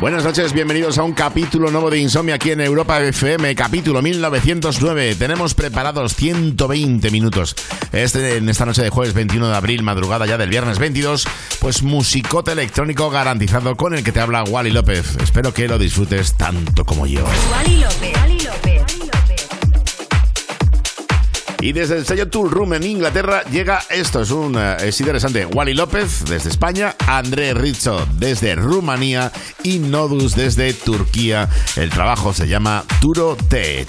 Buenas noches, bienvenidos a un capítulo nuevo de Insomnia aquí en Europa FM, capítulo 1909. Tenemos preparados 120 minutos. Este, en esta noche de jueves 21 de abril, madrugada ya del viernes 22, pues musicote electrónico garantizado con el que te habla Wally López. Espero que lo disfrutes tanto como yo. Wally López. Wally López. Y desde el sello Tool Room en Inglaterra llega esto, es un eh, es interesante. Wally López desde España, André Rizzo desde Rumanía y Nodus desde Turquía. El trabajo se llama Turo Tech.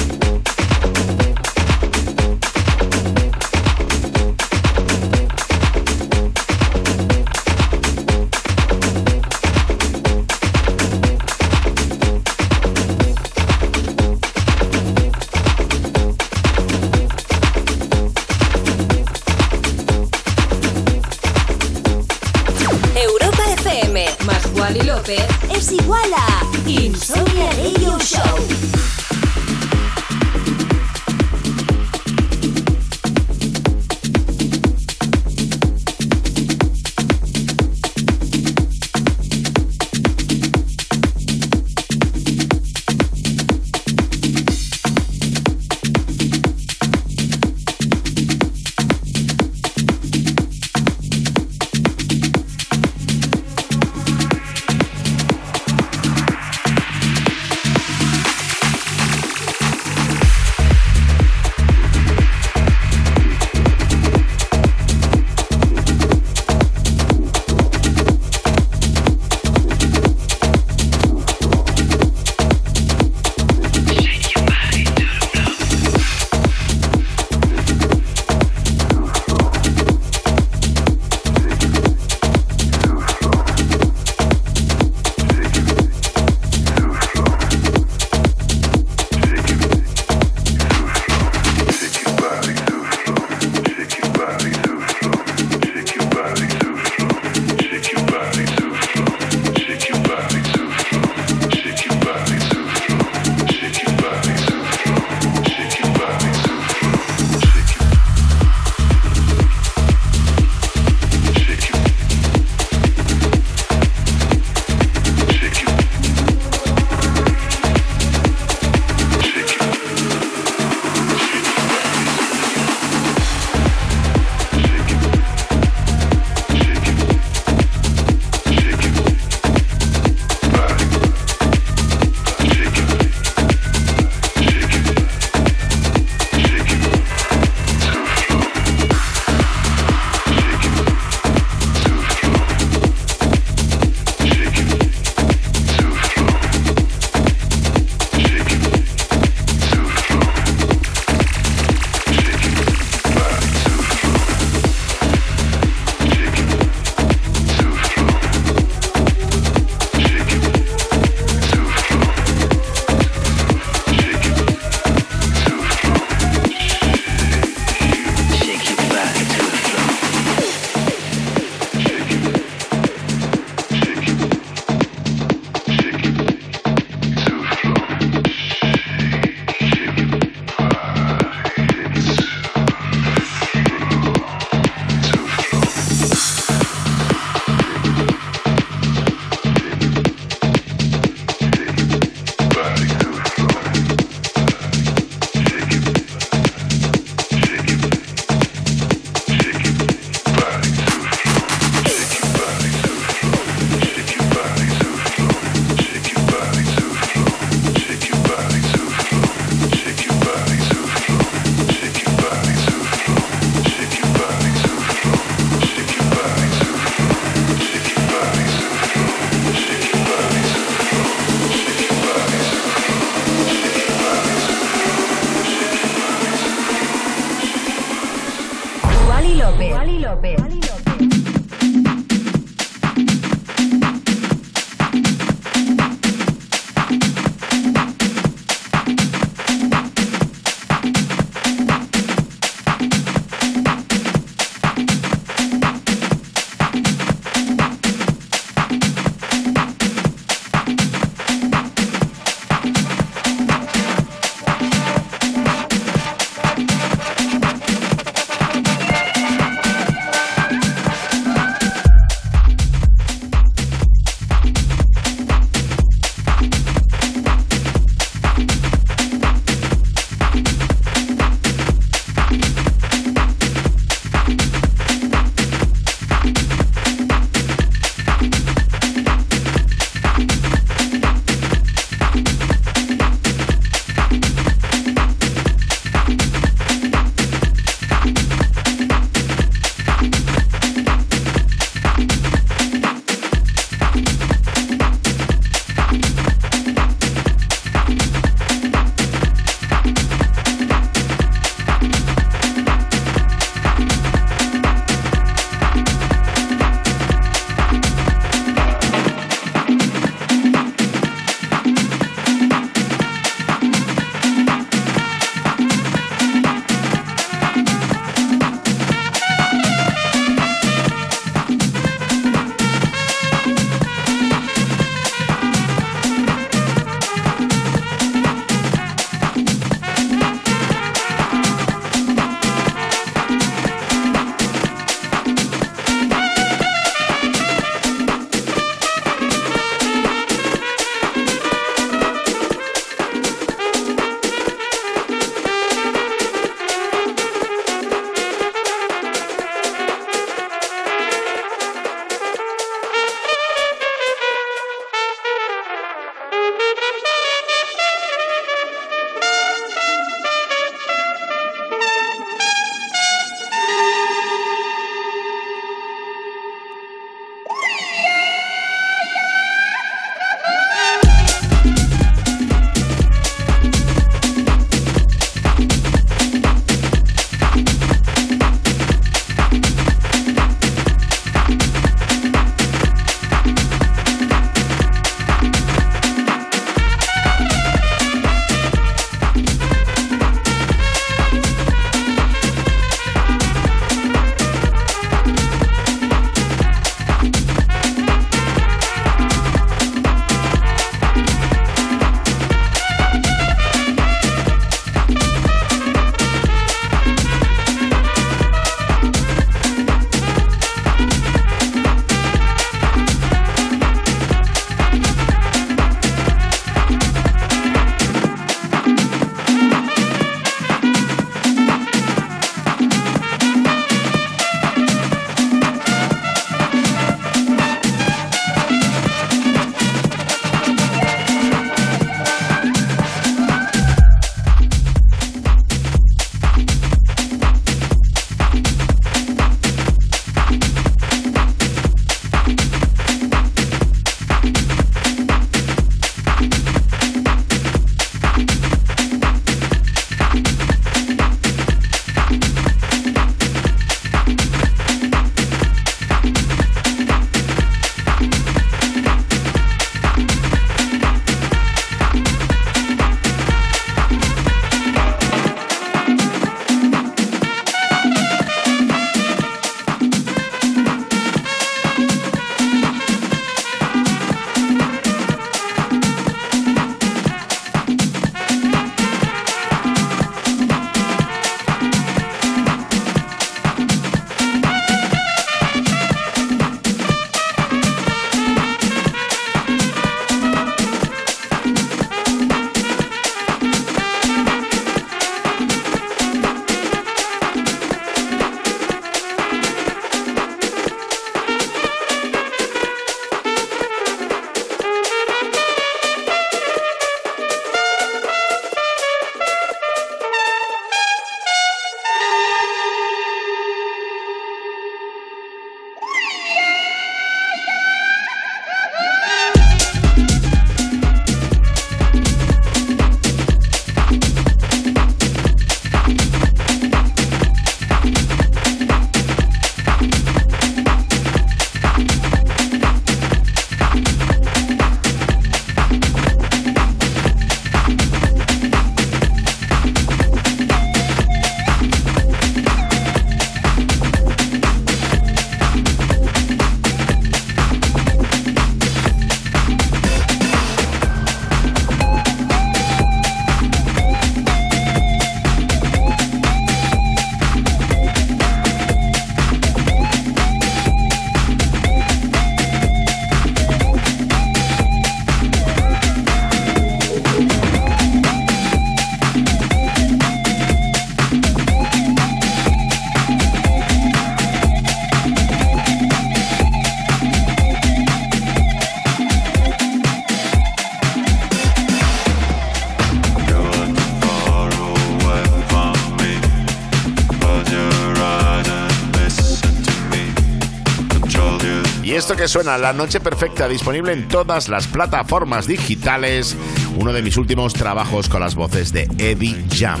suena La Noche Perfecta, disponible en todas las plataformas digitales. Uno de mis últimos trabajos con las voces de Eddie Jam.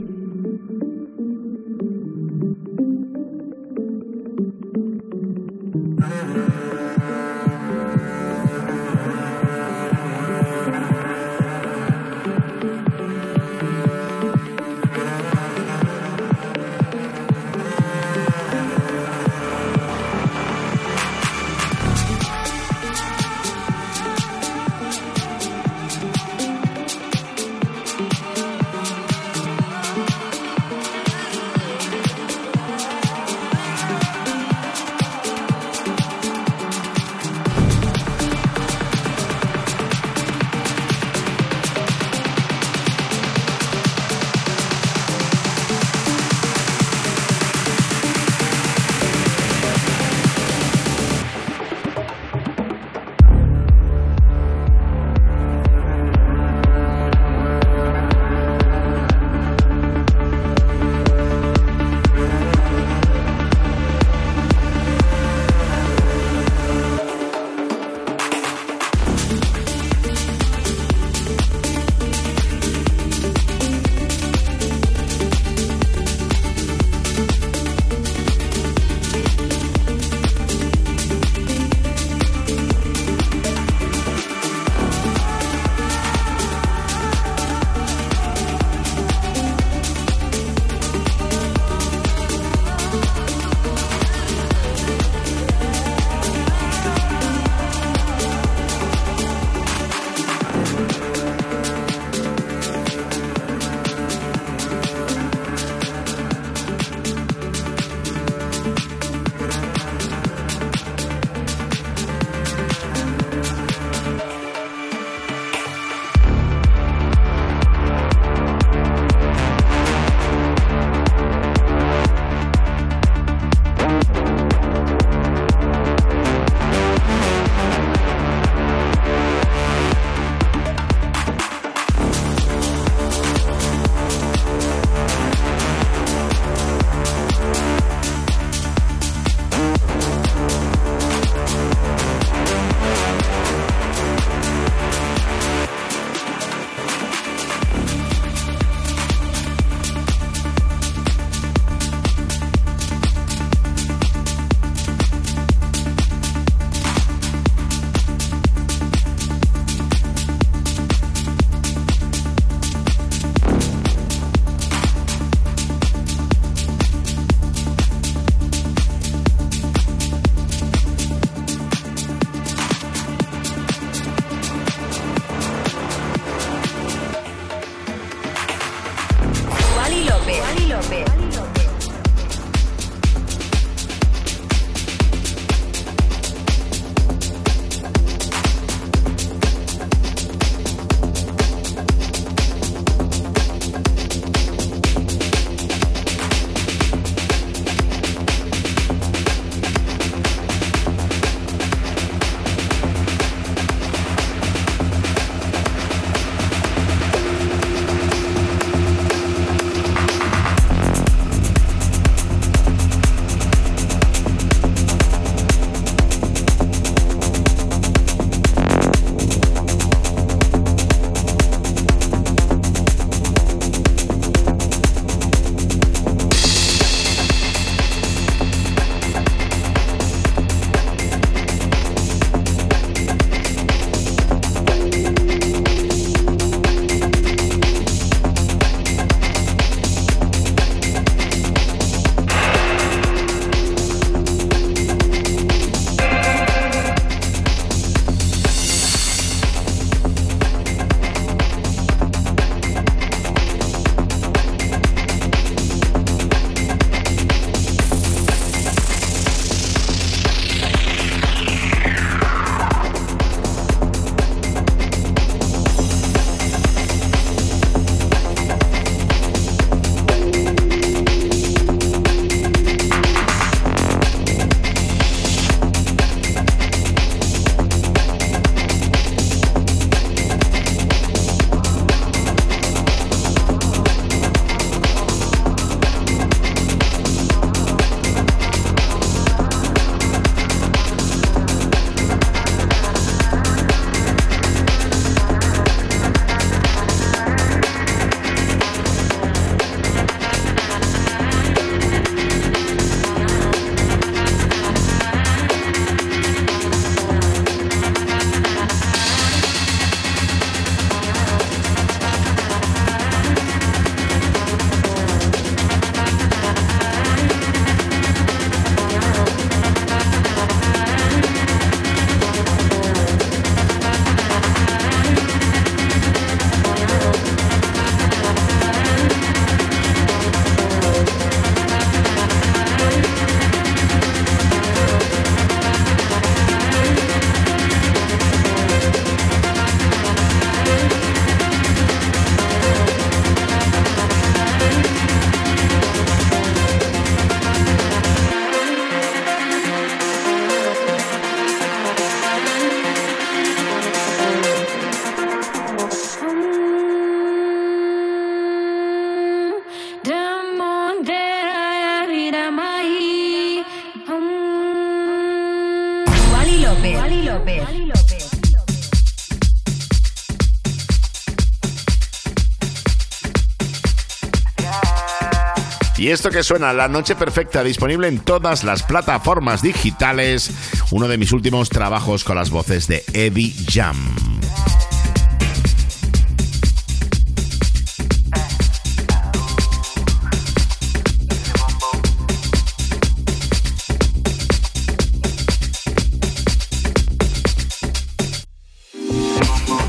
Y esto que suena, La Noche Perfecta, disponible en todas las plataformas digitales, uno de mis últimos trabajos con las voces de Eddie Jam.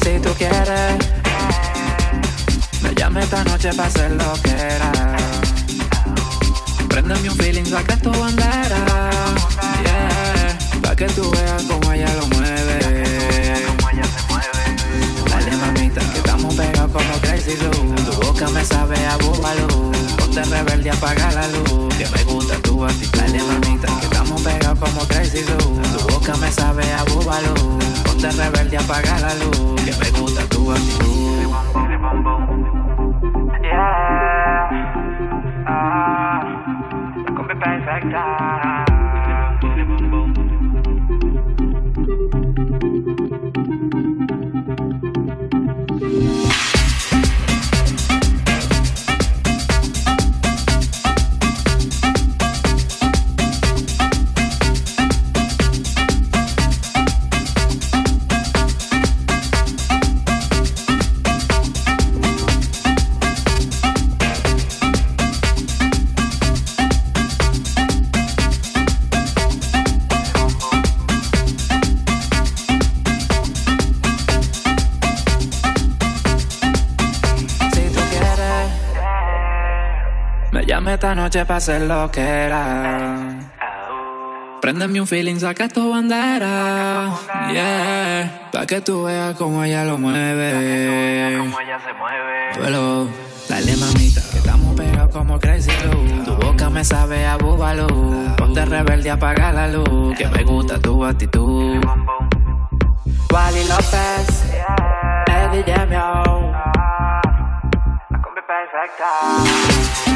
Si tú quieres, me llame esta noche para hacer lo que era. Saca tu bandera. Yeah, pa' que tú veas cómo ella lo mueve. Dale mamita, que estamos pegados como Crazy Blue. Tu boca me sabe a búfalo. Ponte rebelde, apaga la luz. Que me gusta tu actitud. Dale mamita, que estamos pegados como Crazy Blue. Tu boca me sabe a búfalo. Ponte rebelde, apaga la luz. Que me gusta tu actitud. Yeah. Perfecta. esta noche hacer lo que era. Préndeme un feeling, saca tu bandera. Yeah, pa' que tú veas cómo ella lo mueve. Cómo ella se mueve. dale mamita, que estamos pegados como Crazy Blue. Tu boca me sabe a búbalo. Ponte rebelde, apaga la luz. Que me gusta tu actitud. Wally López, Eddie Jamio. La combi perfecta.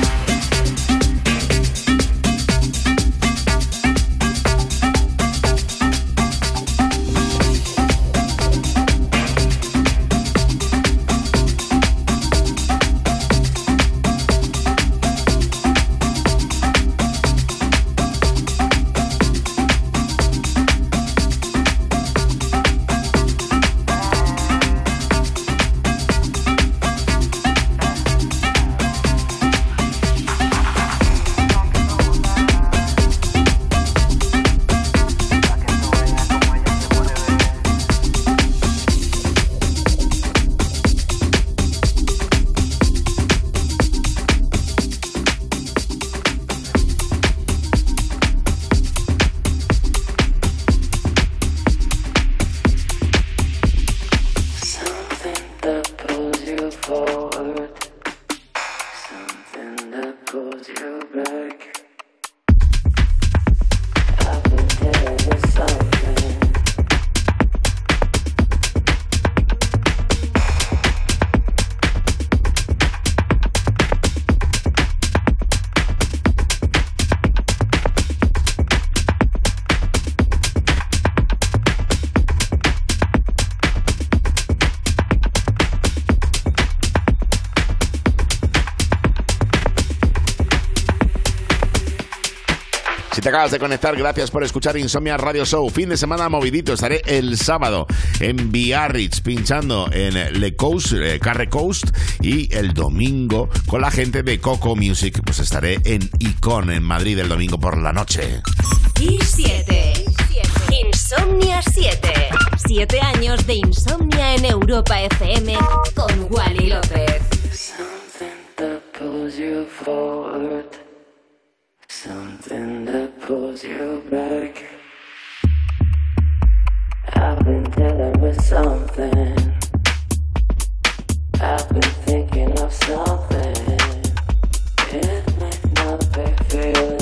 Acabas de conectar, gracias por escuchar Insomnia Radio Show. Fin de semana movidito, estaré el sábado en Biarritz pinchando en Le Coast, eh, Carre Coast y el domingo con la gente de Coco Music, pues estaré en Icon en Madrid el domingo por la noche. Y 7. Insomnia 7. 7 años de insomnia en Europa FM con Wally López. Something that pulls you back. I've been dealing with something. I've been thinking of something. It might not be feeling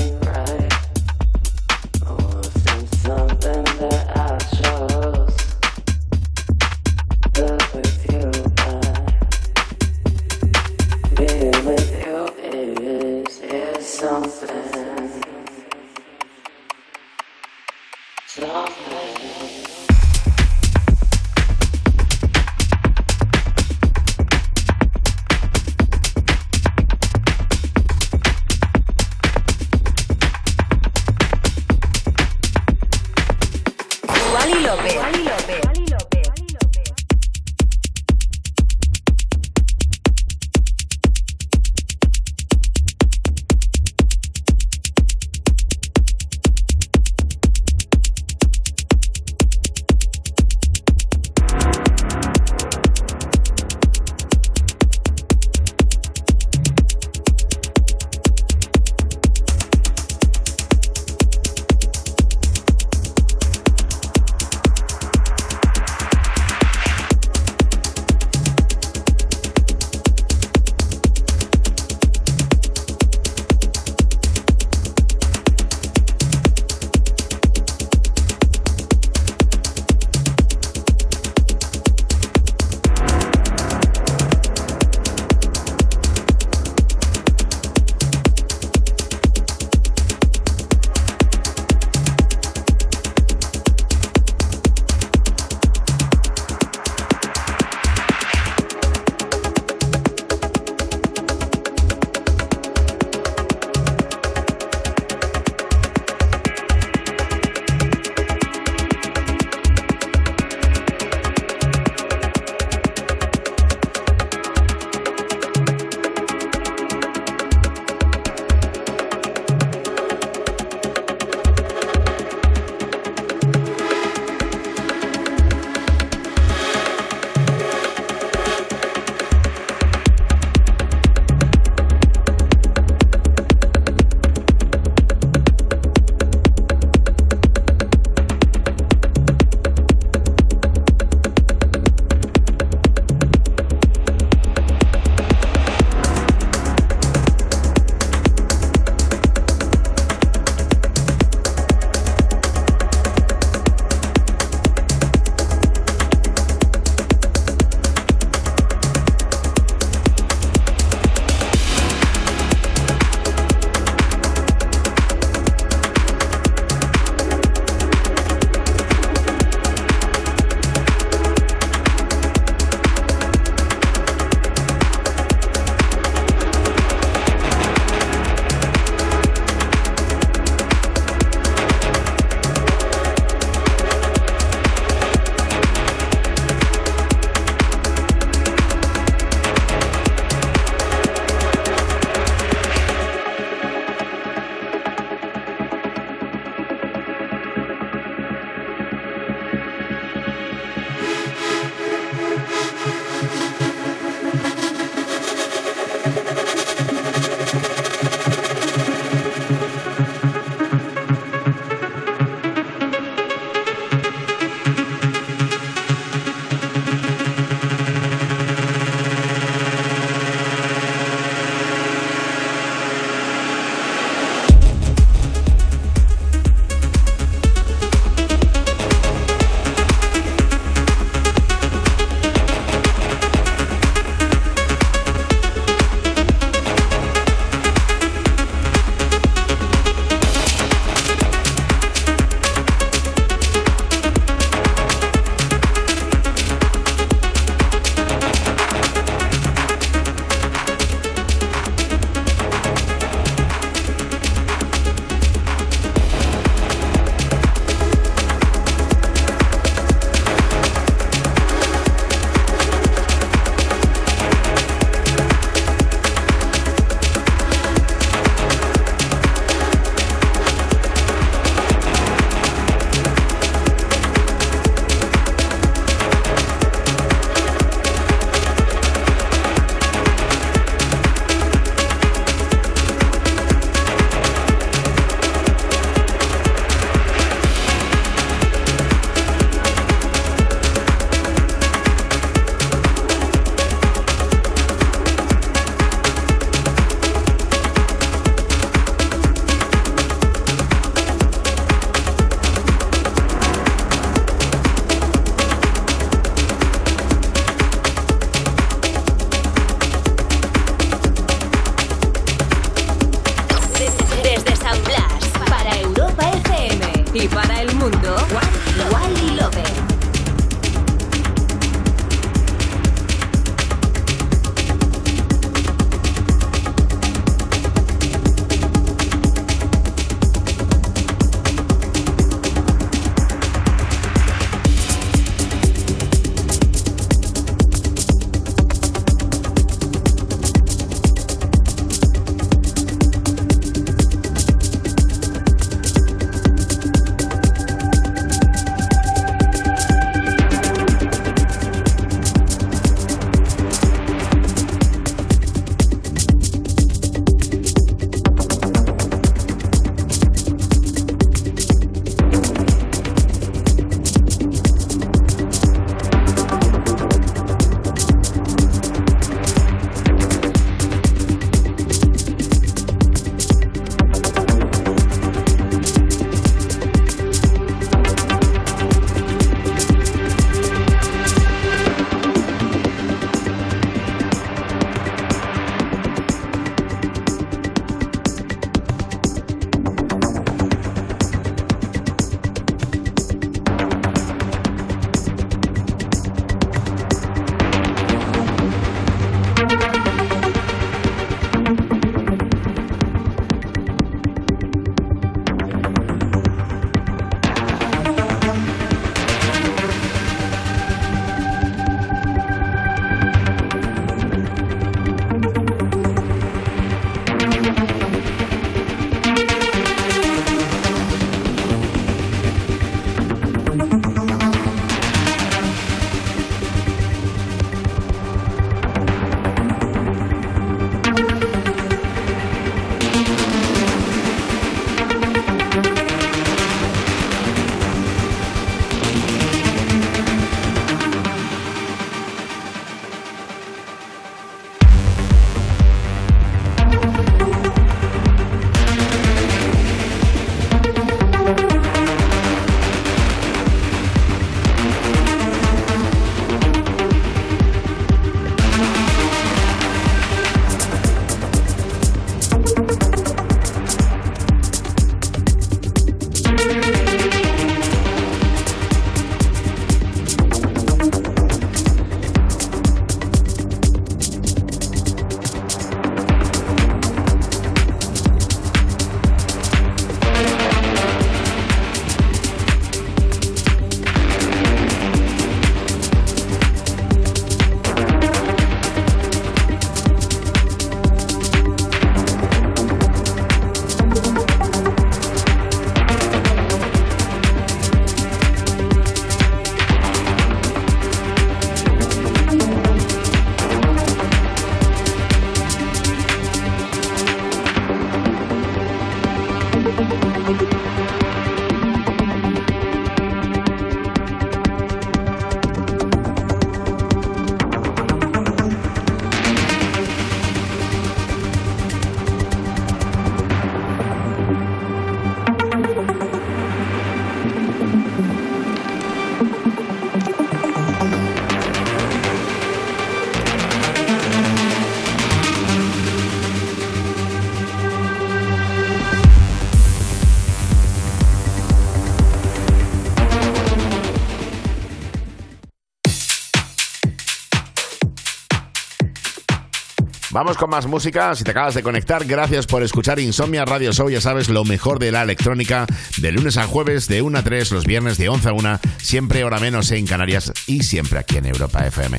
Con más música. Si te acabas de conectar, gracias por escuchar Insomnia Radio Show. Ya sabes, lo mejor de la electrónica de lunes a jueves, de 1 a 3, los viernes de 11 a 1, siempre hora menos en Canarias y siempre aquí en Europa FM.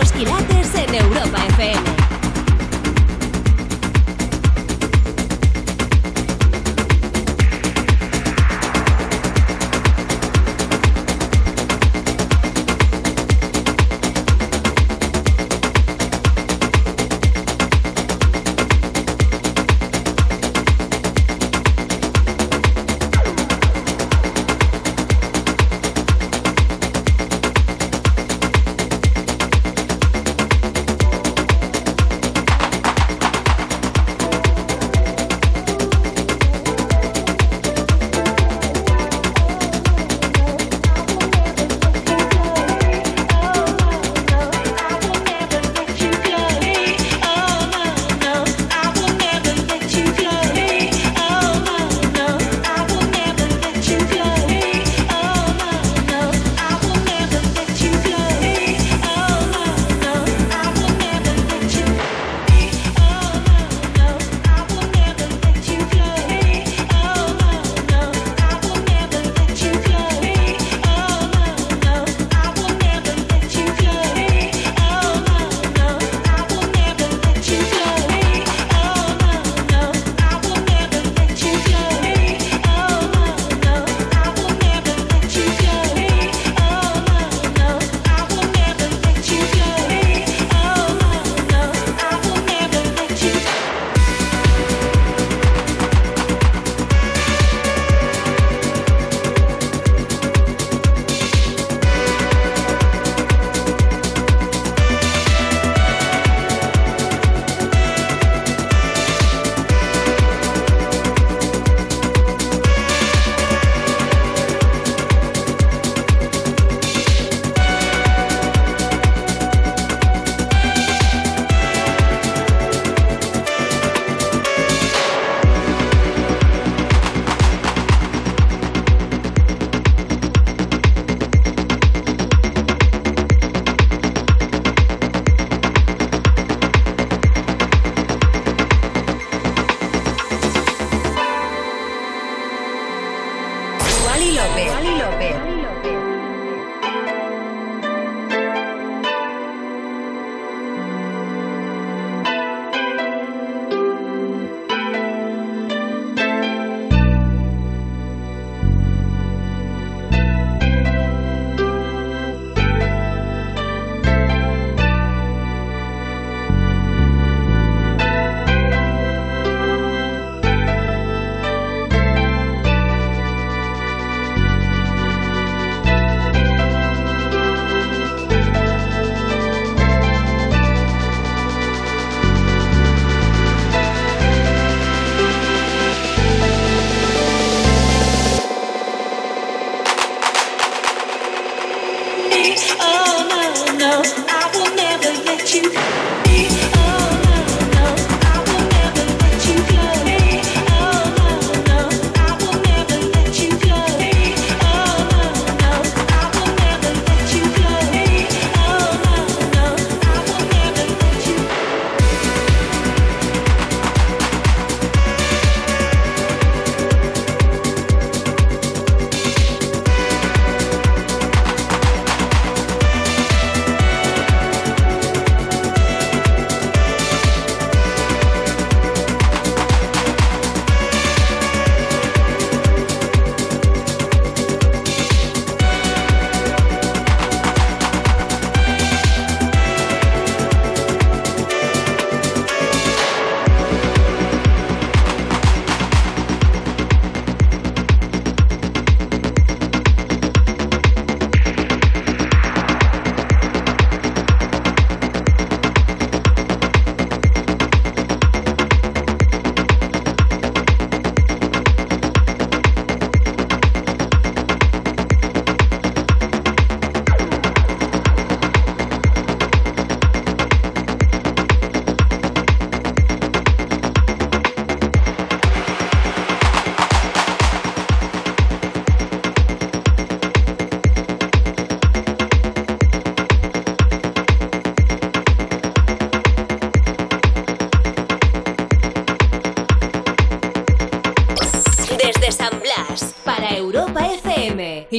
Altos quilates en Europa FM.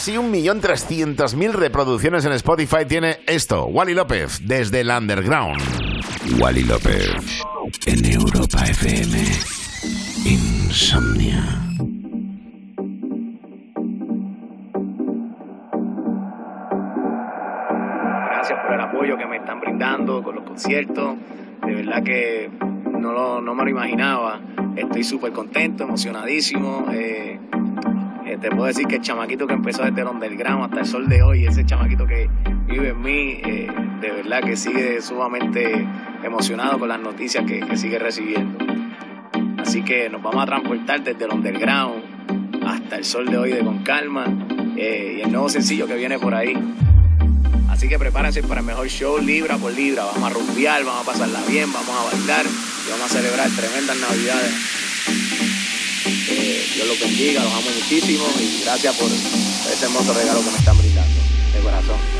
Casi un millón trescientos mil reproducciones en Spotify tiene esto, Wally López, desde el underground. Wally López en Europa FM. Insomnia. Gracias por el apoyo que me están brindando con los conciertos. De verdad que no, lo- no me lo imaginaba. Estoy súper contento, emocionadísimo. Eh, te puedo decir que el chamaquito que empezó desde el underground hasta el sol de hoy, ese chamaquito que vive en mí, eh, de verdad que sigue sumamente emocionado con las noticias que, sigue recibiendo. Así que nos vamos a transportar desde el underground hasta el sol de hoy de Con Calma eh, y el nuevo sencillo que viene por ahí. Así que prepárense para el mejor show libra por libra. Vamos a rumbear, vamos a pasarla bien, vamos a bailar y vamos a celebrar tremendas navidades. Dios los bendiga, los amo muchísimo y gracias por ese hermoso regalo que me están brindando. De corazón.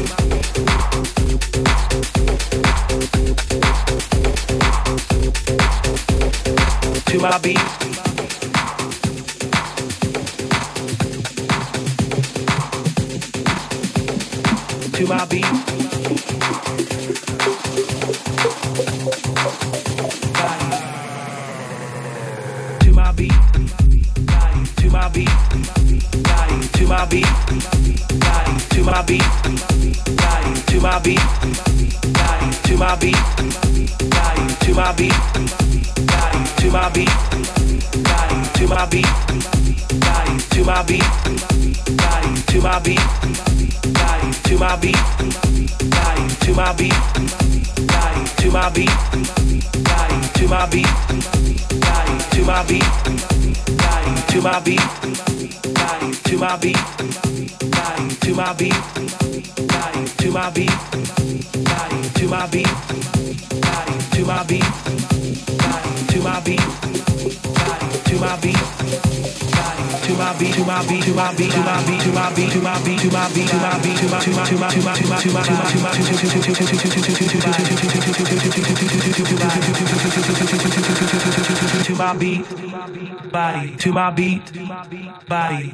To my beat. To my beat. Body to my beat. Body to my beat. Body to my beat. Body to my beat. To my beat. To my beat, to my beat, to my beat, to my beat, to my beat, to my beat, to my beat, to my beat, to my to my to my to my to my to my to my to my beat, body, to my beat, body. To my beat. To my beat. Body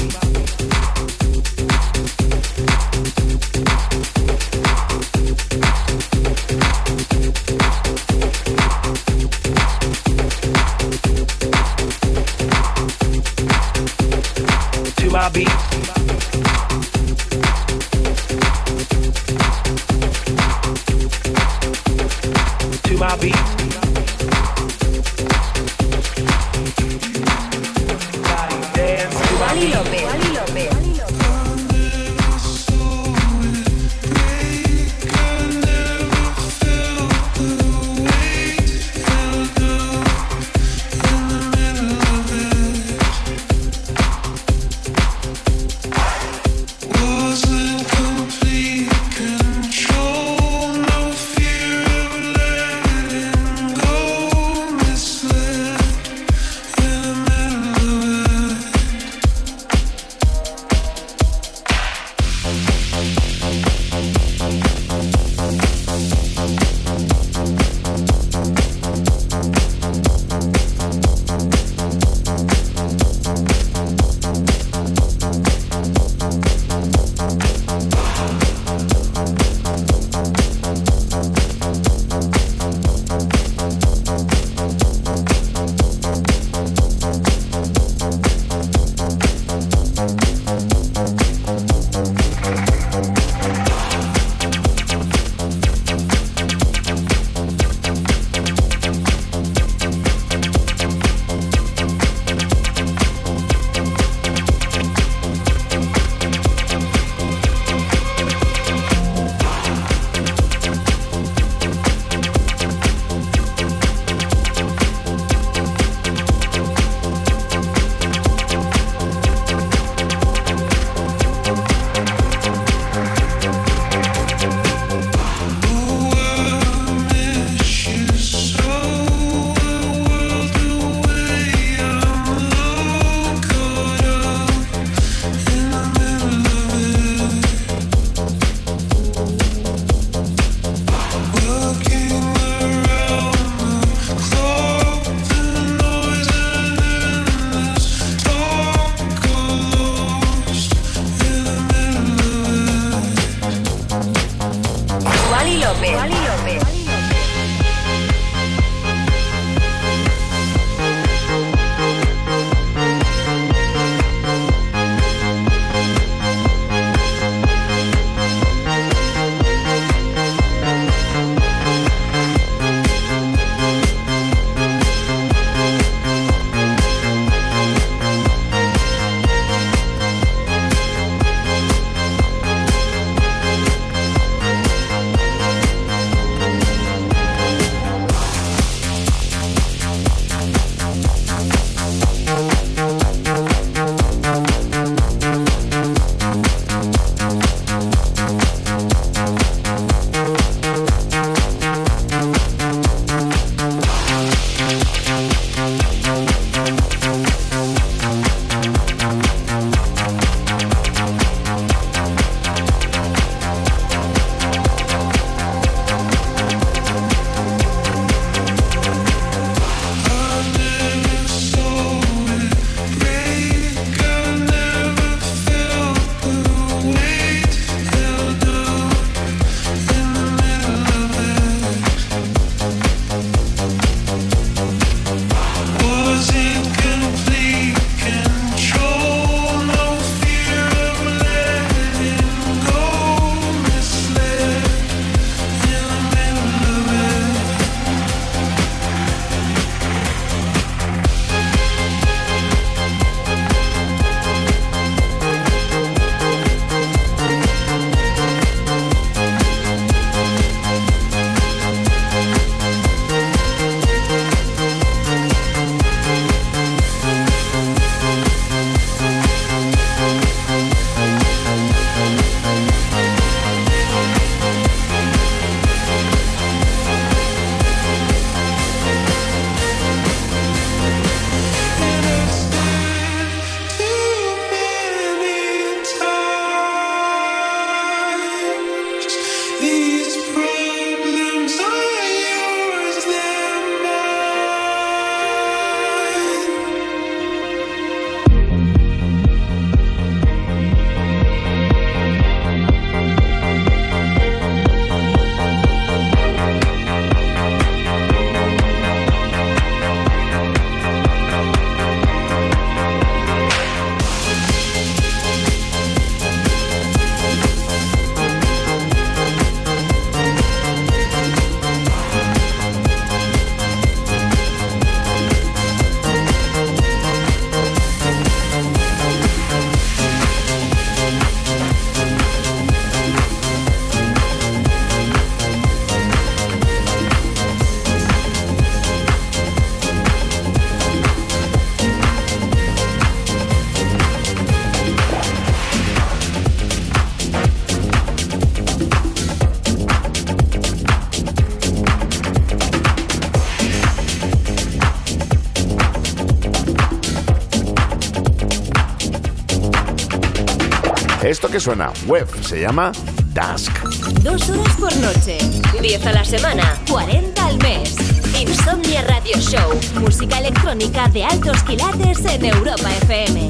que suena, web, se llama Dusk. Dos horas por noche, 10 a la semana, 40 al mes. Insomnia Radio Show, música electrónica de altos quilates en Europa FM.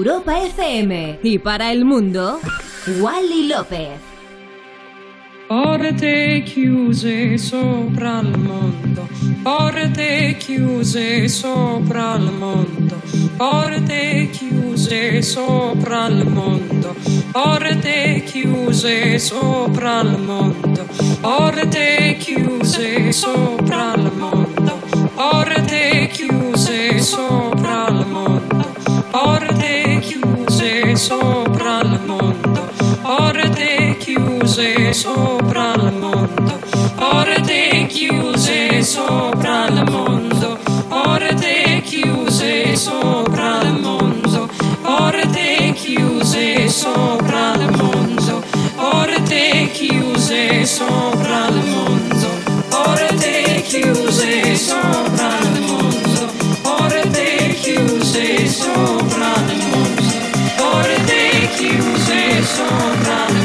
Europa FM y para el mundo, Wally López. Porte chiuse sopra il mondo, porte chiuse sopra il mondo, porte chiuse sopra il mondo, porte chiuse sopra il mondo, porte chiuse sopra sopra il mondo, porte chiuse sopra il mondo, porte chiuse sopra il mondo, porte chiuse sopra il mondo, porte chiuse sopra il mondo, porte chiuse sopra il mondo, porte chiuse sopra il mondo.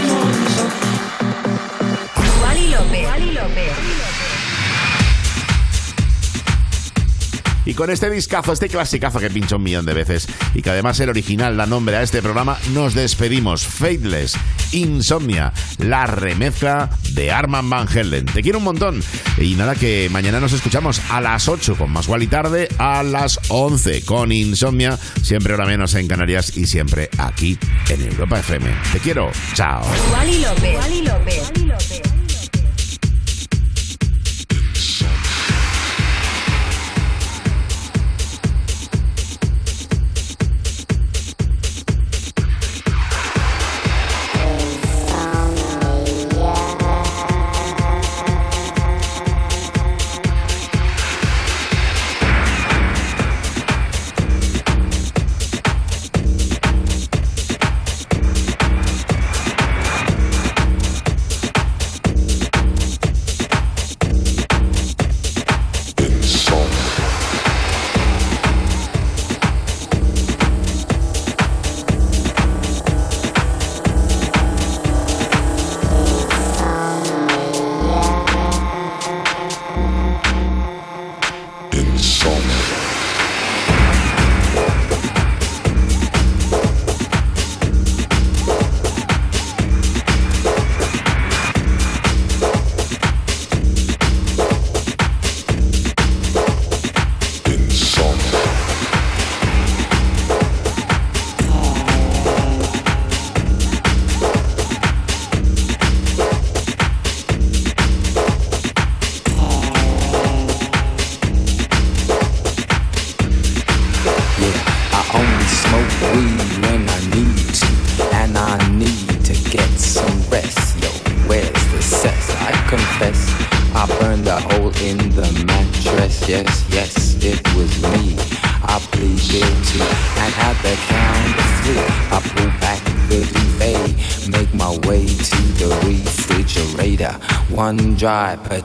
Con este discazo, este clasicazo que pincho un millón de veces y que además el original da nombre a este programa, nos despedimos. Faithless, Insomnia, la remezcla de Arman Van Helden. Te quiero un montón. Y nada, que mañana nos escuchamos a las 8 con más y tarde, a las 11 con Insomnia, siempre hora menos en Canarias y siempre aquí en Europa FM. Te quiero. Chao. dry, but